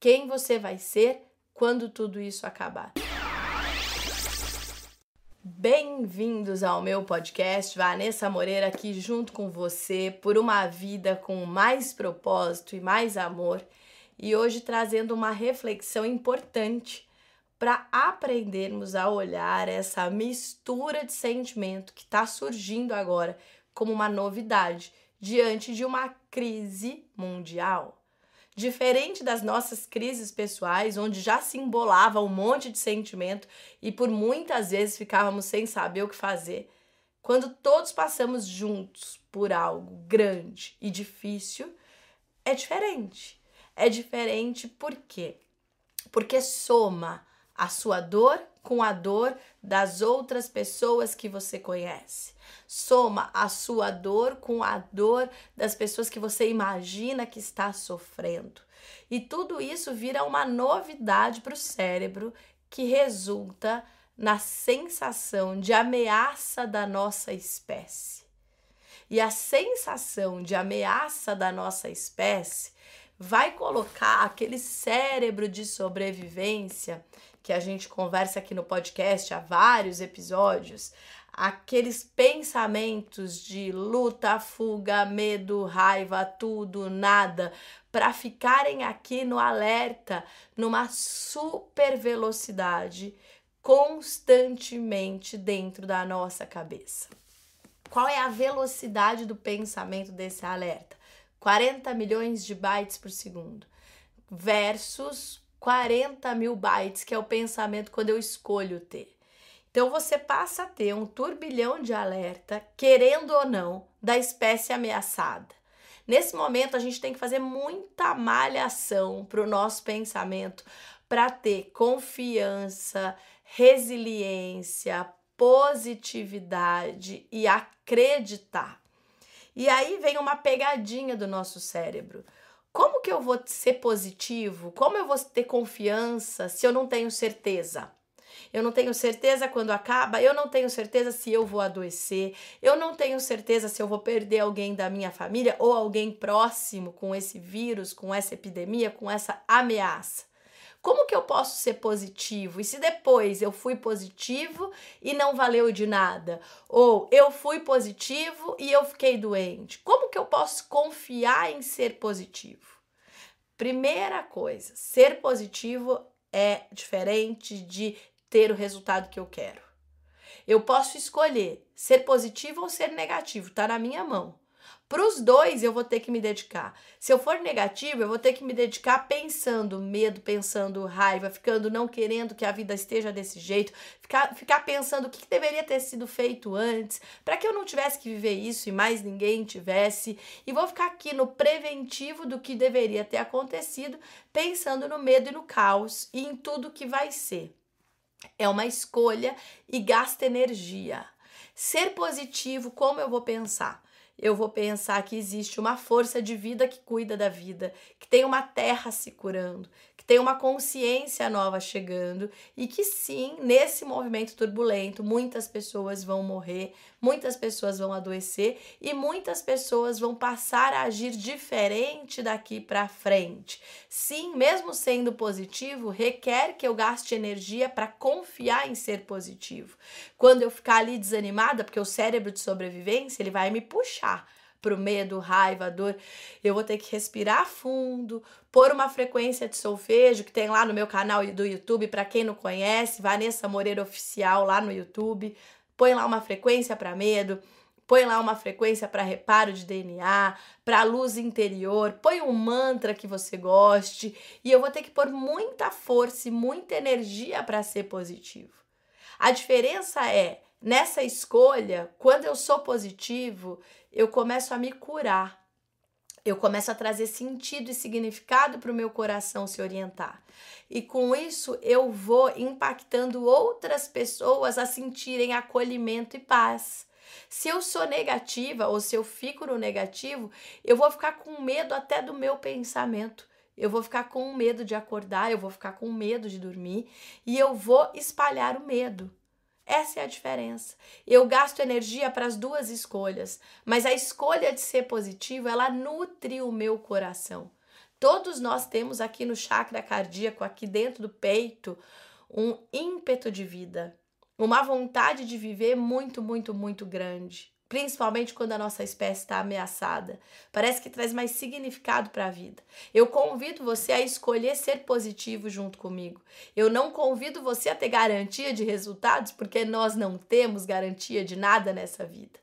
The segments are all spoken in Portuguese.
quem você vai ser quando tudo isso acabar. Bem-vindos ao meu podcast, Vanessa Moreira aqui junto com você por uma vida com mais propósito e mais amor, e hoje trazendo uma reflexão importante para aprendermos a olhar essa mistura de sentimento que está surgindo agora como uma novidade diante de uma crise mundial. Diferente das nossas crises pessoais, onde já se embolava um monte de sentimento e por muitas vezes ficávamos sem saber o que fazer, quando todos passamos juntos por algo grande e difícil, é diferente. É diferente por quê? Porque soma a sua dor com a dor das outras pessoas que você conhece. Soma a sua dor com a dor das pessoas que você imagina que está sofrendo. E tudo isso vira uma novidade para o cérebro que resulta na sensação de ameaça da nossa espécie. E a sensação de ameaça da nossa espécie vai colocar aquele cérebro de sobrevivência que a gente conversa aqui no podcast há vários episódios, aqueles pensamentos de luta, fuga, medo, raiva, tudo, nada, para ficarem aqui no alerta, numa super velocidade, constantemente dentro da nossa cabeça. Qual é a velocidade do pensamento desse alerta? 40 milhões de bytes por segundo versus 40 mil bytes, que é o pensamento quando eu escolho ter. Então você passa a ter um turbilhão de alerta, querendo ou não, da espécie ameaçada. Nesse momento a gente tem que fazer muita malhação para o nosso pensamento para ter confiança, resiliência, positividade e acreditar. E aí vem uma pegadinha do nosso cérebro. Como que eu vou ser positivo? Como eu vou ter confiança se eu não tenho certeza? Eu não tenho certeza quando acaba, eu não tenho certeza se eu vou adoecer, eu não tenho certeza se eu vou perder alguém da minha família ou alguém próximo com esse vírus, com essa epidemia, com essa ameaça. Como que eu posso ser positivo? E se depois eu fui positivo e não valeu de nada? Ou eu fui positivo e eu fiquei doente? Como que eu posso confiar em ser positivo? Primeira coisa, ser positivo é diferente de ter o resultado que eu quero. Eu posso escolher ser positivo ou ser negativo, tá na minha mão. Para os dois eu vou ter que me dedicar. Se eu for negativo, eu vou ter que me dedicar pensando medo, pensando raiva, ficando não querendo que a vida esteja desse jeito, ficar, ficar pensando o que, que deveria ter sido feito antes, para que eu não tivesse que viver isso e mais ninguém tivesse. E vou ficar aqui no preventivo do que deveria ter acontecido, pensando no medo e no caos e em tudo que vai ser. É uma escolha e gasta energia. Ser positivo, como eu vou pensar? Eu vou pensar que existe uma força de vida que cuida da vida, que tem uma terra se curando, tem uma consciência nova chegando e que sim, nesse movimento turbulento, muitas pessoas vão morrer, muitas pessoas vão adoecer e muitas pessoas vão passar a agir diferente daqui para frente. Sim, mesmo sendo positivo, requer que eu gaste energia para confiar em ser positivo. Quando eu ficar ali desanimada, porque o cérebro de sobrevivência, ele vai me puxar para o medo, raiva, dor, eu vou ter que respirar fundo, pôr uma frequência de solfejo que tem lá no meu canal do YouTube, para quem não conhece, Vanessa Moreira Oficial lá no YouTube. Põe lá uma frequência para medo, põe lá uma frequência para reparo de DNA, para luz interior, põe um mantra que você goste, e eu vou ter que pôr muita força e muita energia para ser positivo. A diferença é Nessa escolha, quando eu sou positivo, eu começo a me curar. Eu começo a trazer sentido e significado para o meu coração se orientar. E com isso eu vou impactando outras pessoas a sentirem acolhimento e paz. Se eu sou negativa ou se eu fico no negativo, eu vou ficar com medo até do meu pensamento. Eu vou ficar com medo de acordar, eu vou ficar com medo de dormir e eu vou espalhar o medo. Essa é a diferença. Eu gasto energia para as duas escolhas, mas a escolha de ser positivo, ela nutre o meu coração. Todos nós temos aqui no chakra cardíaco, aqui dentro do peito, um ímpeto de vida, uma vontade de viver muito, muito, muito grande principalmente quando a nossa espécie está ameaçada. Parece que traz mais significado para a vida. Eu convido você a escolher ser positivo junto comigo. Eu não convido você a ter garantia de resultados, porque nós não temos garantia de nada nessa vida.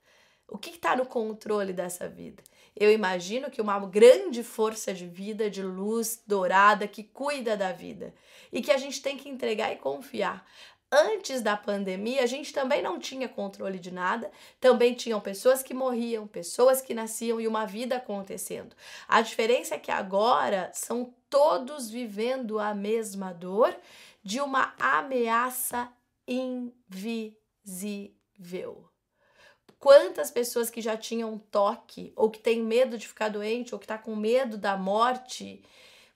O que está no controle dessa vida? Eu imagino que uma grande força de vida, de luz dourada que cuida da vida e que a gente tem que entregar e confiar antes da pandemia, a gente também não tinha controle de nada, também tinham pessoas que morriam, pessoas que nasciam e uma vida acontecendo. A diferença é que agora são todos vivendo a mesma dor de uma ameaça invisível. Quantas pessoas que já tinham toque, ou que têm medo de ficar doente, ou que está com medo da morte,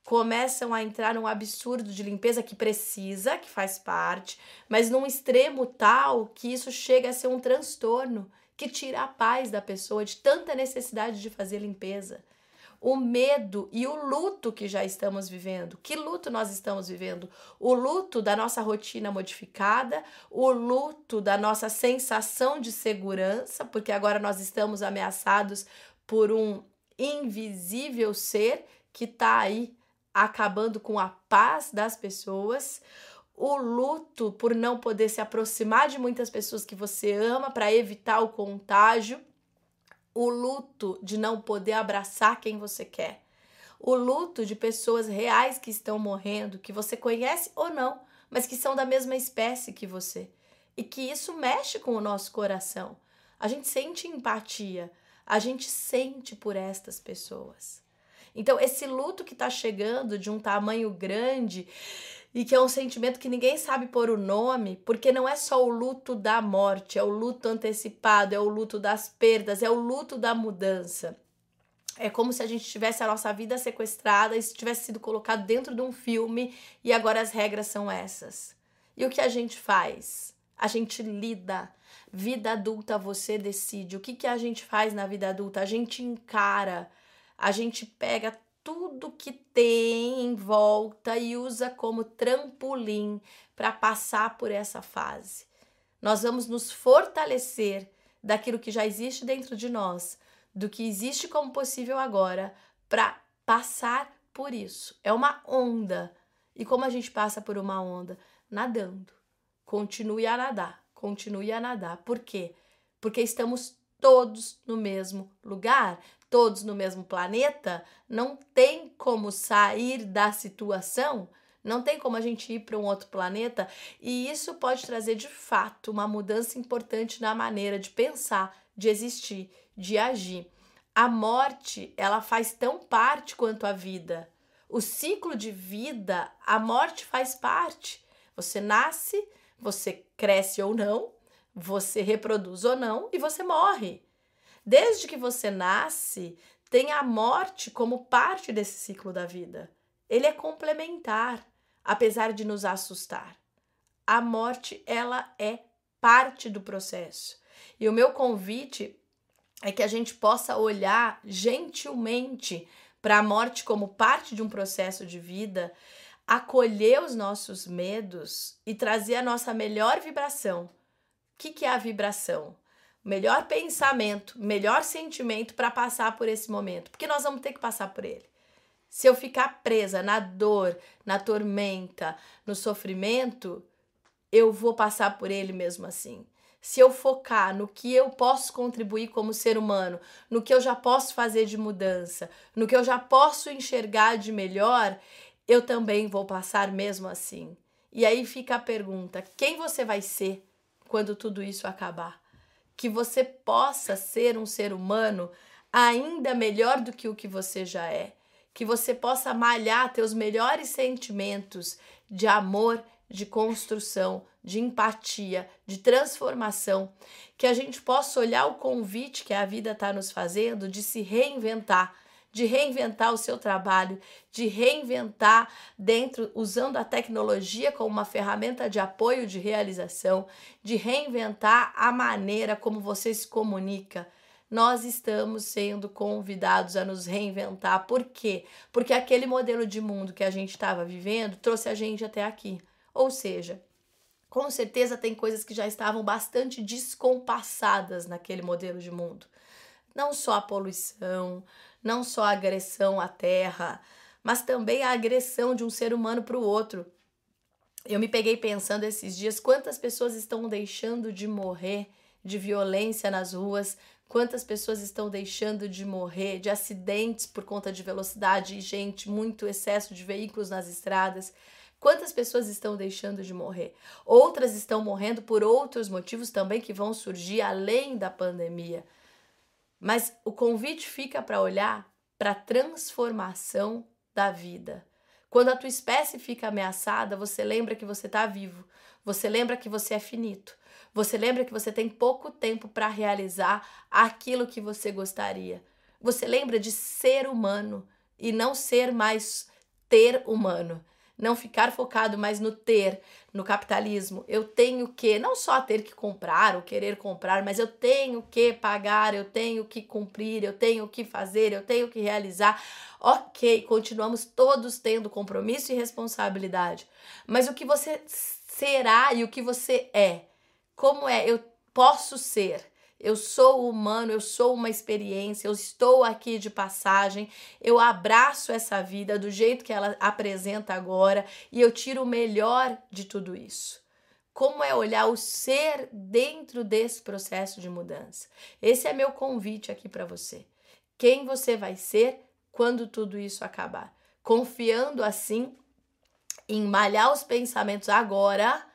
começam a entrar num absurdo de limpeza que precisa, que faz parte, mas num extremo tal que isso chega a ser um transtorno que tira a paz da pessoa de tanta necessidade de fazer limpeza. O medo e o luto que já estamos vivendo. Que luto nós estamos vivendo? O luto da nossa rotina modificada, o luto da nossa sensação de segurança, porque agora nós estamos ameaçados por um invisível ser que está aí acabando com a paz das pessoas, o luto por não poder se aproximar de muitas pessoas que você ama para evitar o contágio, o luto de não poder abraçar quem você quer, o luto de pessoas reais que estão morrendo, que você conhece ou não, mas que são da mesma espécie que você. E que isso mexe com o nosso coração. A gente sente empatia, a gente sente por estas pessoas. Então, esse luto que está chegando de um tamanho grande e que é um sentimento que ninguém sabe pôr o nome, porque não é só o luto da morte, é o luto antecipado, é o luto das perdas, é o luto da mudança. É como se a gente tivesse a nossa vida sequestrada e tivesse sido colocado dentro de um filme e agora as regras são essas. E o que a gente faz? A gente lida. Vida adulta, você decide. O que, que a gente faz na vida adulta? A gente encara a gente pega tudo que tem em volta e usa como trampolim para passar por essa fase. Nós vamos nos fortalecer daquilo que já existe dentro de nós, do que existe como possível agora, para passar por isso. É uma onda. E como a gente passa por uma onda? Nadando. Continue a nadar, continue a nadar. Por quê? Porque estamos todos no mesmo lugar, todos no mesmo planeta, não tem como sair da situação, não tem como a gente ir para um outro planeta, e isso pode trazer de fato uma mudança importante na maneira de pensar, de existir, de agir. A morte, ela faz tão parte quanto a vida. O ciclo de vida, a morte faz parte. Você nasce, você cresce ou não, você reproduz ou não e você morre. Desde que você nasce, tem a morte como parte desse ciclo da vida. Ele é complementar, apesar de nos assustar. A morte, ela é parte do processo. E o meu convite é que a gente possa olhar gentilmente para a morte como parte de um processo de vida, acolher os nossos medos e trazer a nossa melhor vibração. O que, que é a vibração? Melhor pensamento, melhor sentimento para passar por esse momento, porque nós vamos ter que passar por ele. Se eu ficar presa na dor, na tormenta, no sofrimento, eu vou passar por ele mesmo assim. Se eu focar no que eu posso contribuir como ser humano, no que eu já posso fazer de mudança, no que eu já posso enxergar de melhor, eu também vou passar mesmo assim. E aí fica a pergunta: quem você vai ser quando tudo isso acabar? Que você possa ser um ser humano ainda melhor do que o que você já é, que você possa malhar teus melhores sentimentos de amor, de construção, de empatia, de transformação, que a gente possa olhar o convite que a vida está nos fazendo de se reinventar de reinventar o seu trabalho, de reinventar dentro usando a tecnologia como uma ferramenta de apoio de realização, de reinventar a maneira como você se comunica. nós estamos sendo convidados a nos reinventar. Por quê? Porque aquele modelo de mundo que a gente estava vivendo trouxe a gente até aqui. Ou seja, com certeza tem coisas que já estavam bastante descompassadas naquele modelo de mundo. Não só a poluição, não só a agressão à terra, mas também a agressão de um ser humano para o outro. Eu me peguei pensando esses dias quantas pessoas estão deixando de morrer de violência nas ruas, quantas pessoas estão deixando de morrer de acidentes por conta de velocidade e gente, muito excesso de veículos nas estradas. Quantas pessoas estão deixando de morrer? Outras estão morrendo por outros motivos também que vão surgir além da pandemia. Mas o convite fica para olhar para a transformação da vida. Quando a tua espécie fica ameaçada, você lembra que você está vivo. Você lembra que você é finito. Você lembra que você tem pouco tempo para realizar aquilo que você gostaria. Você lembra de ser humano e não ser mais ter humano não ficar focado mais no ter, no capitalismo. Eu tenho que não só ter que comprar ou querer comprar, mas eu tenho que pagar, eu tenho que cumprir, eu tenho que fazer, eu tenho que realizar. Ok, continuamos todos tendo compromisso e responsabilidade, mas o que você será e o que você é? Como é? Eu posso ser eu sou humano, eu sou uma experiência, eu estou aqui de passagem, eu abraço essa vida do jeito que ela apresenta agora e eu tiro o melhor de tudo isso. Como é olhar o ser dentro desse processo de mudança? Esse é meu convite aqui para você. Quem você vai ser quando tudo isso acabar? Confiando assim em malhar os pensamentos agora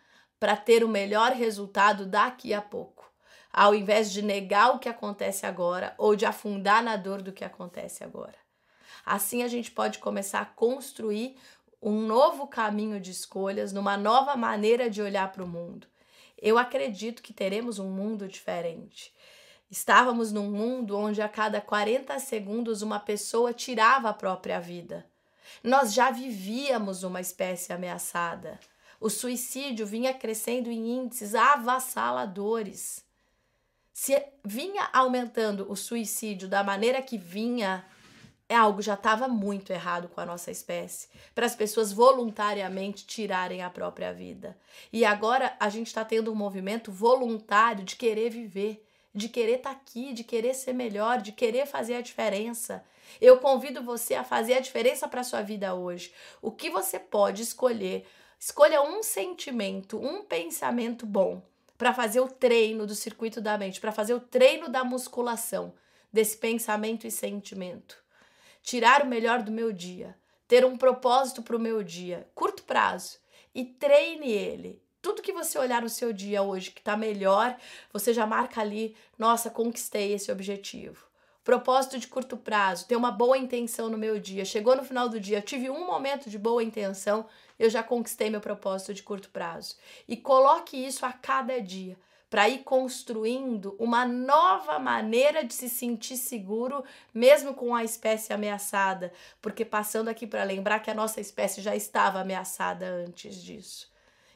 para ter o melhor resultado daqui a pouco ao invés de negar o que acontece agora ou de afundar na dor do que acontece agora. Assim a gente pode começar a construir um novo caminho de escolhas, numa nova maneira de olhar para o mundo. Eu acredito que teremos um mundo diferente. Estávamos num mundo onde a cada 40 segundos uma pessoa tirava a própria vida. Nós já vivíamos uma espécie ameaçada. O suicídio vinha crescendo em índices avassaladores se vinha aumentando o suicídio da maneira que vinha, é algo já estava muito errado com a nossa espécie, para as pessoas voluntariamente tirarem a própria vida. E agora a gente está tendo um movimento voluntário de querer viver, de querer estar tá aqui, de querer ser melhor, de querer fazer a diferença. Eu convido você a fazer a diferença para sua vida hoje. O que você pode escolher? Escolha um sentimento, um pensamento bom para fazer o treino do circuito da mente, para fazer o treino da musculação desse pensamento e sentimento. Tirar o melhor do meu dia, ter um propósito para o meu dia, curto prazo, e treine ele. Tudo que você olhar no seu dia hoje que está melhor, você já marca ali, nossa, conquistei esse objetivo. Propósito de curto prazo, ter uma boa intenção no meu dia. Chegou no final do dia, tive um momento de boa intenção, eu já conquistei meu propósito de curto prazo. E coloque isso a cada dia para ir construindo uma nova maneira de se sentir seguro, mesmo com a espécie ameaçada, porque passando aqui para lembrar que a nossa espécie já estava ameaçada antes disso.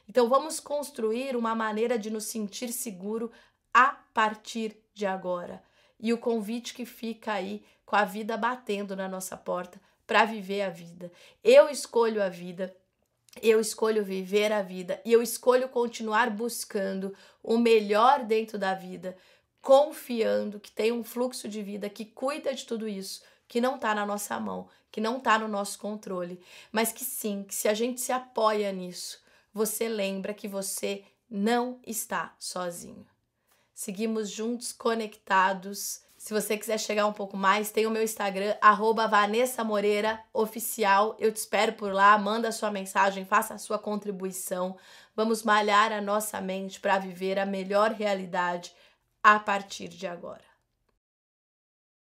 Então vamos construir uma maneira de nos sentir seguro a partir de agora e o convite que fica aí com a vida batendo na nossa porta para viver a vida. Eu escolho a vida, eu escolho viver a vida e eu escolho continuar buscando o melhor dentro da vida, confiando que tem um fluxo de vida que cuida de tudo isso, que não está na nossa mão, que não está no nosso controle, mas que sim, que se a gente se apoia nisso, você lembra que você não está sozinho. Seguimos juntos, conectados. Se você quiser chegar um pouco mais, tem o meu Instagram, arroba Vanessa Moreira Oficial. Eu te espero por lá, manda sua mensagem, faça a sua contribuição. Vamos malhar a nossa mente para viver a melhor realidade a partir de agora.